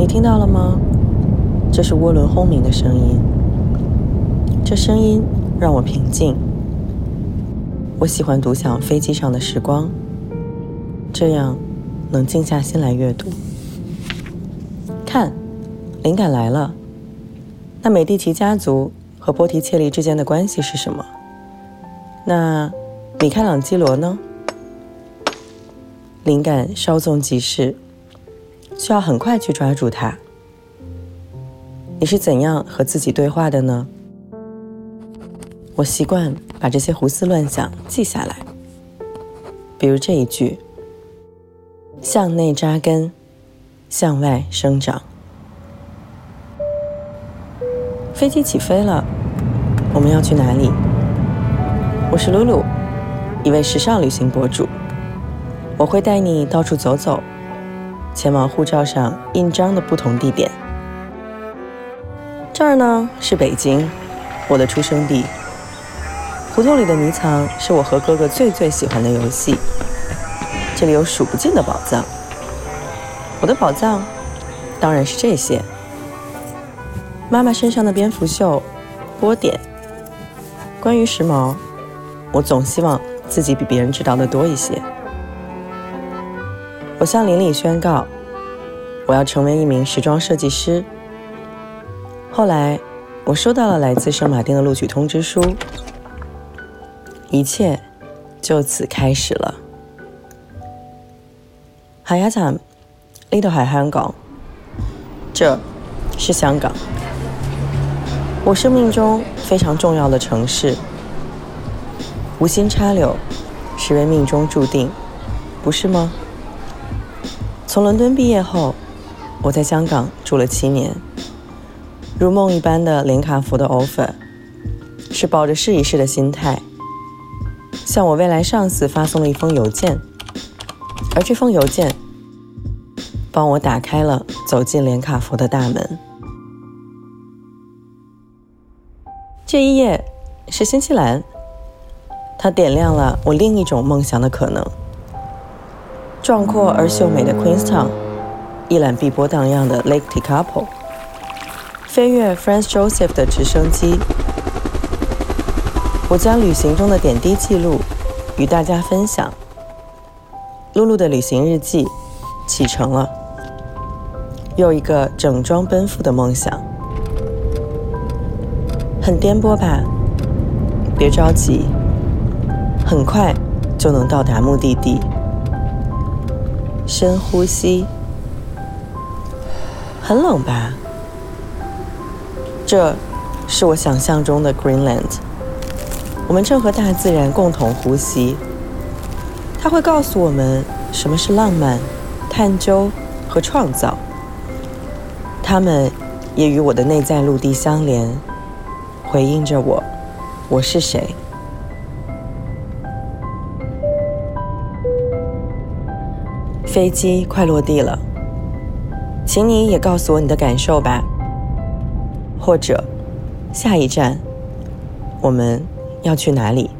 你听到了吗？这是涡轮轰鸣的声音。这声音让我平静。我喜欢独享飞机上的时光，这样能静下心来阅读。看，灵感来了。那美第奇家族和波提切利之间的关系是什么？那米开朗基罗呢？灵感稍纵即逝，需要很快去抓住它。你是怎样和自己对话的呢？我习惯把这些胡思乱想记下来，比如这一句：“向内扎根，向外生长。”飞机起飞了，我们要去哪里？我是露露，一位时尚旅行博主。我会带你到处走走，前往护照上印章的不同地点。这儿呢是北京，我的出生地。胡同里的迷藏是我和哥哥最最喜欢的游戏。这里有数不尽的宝藏。我的宝藏当然是这些：妈妈身上的蝙蝠袖、波点。关于时髦，我总希望自己比别人知道的多一些。我向邻里宣告，我要成为一名时装设计师。后来，我收到了来自圣马丁的录取通知书，一切就此开始了。海牙站，呢度系香港，这是香港，我生命中非常重要的城市。无心插柳，实为命中注定，不是吗？从伦敦毕业后，我在香港住了七年。如梦一般的连卡佛的 offer，是抱着试一试的心态，向我未来上司发送了一封邮件，而这封邮件帮我打开了走进连卡佛的大门。这一页是新西兰，它点亮了我另一种梦想的可能。壮阔而秀美的 Queenstown，一览碧波荡漾的 Lake Tekapo，飞越 Franz Joseph 的直升机。我将旅行中的点滴记录与大家分享。露露的旅行日记启程了，又一个整装奔赴的梦想。很颠簸吧？别着急，很快就能到达目的地。深呼吸，很冷吧？这是我想象中的 Greenland。我们正和大自然共同呼吸，它会告诉我们什么是浪漫、探究和创造。它们也与我的内在陆地相连，回应着我：我是谁。飞机快落地了，请你也告诉我你的感受吧。或者，下一站我们要去哪里？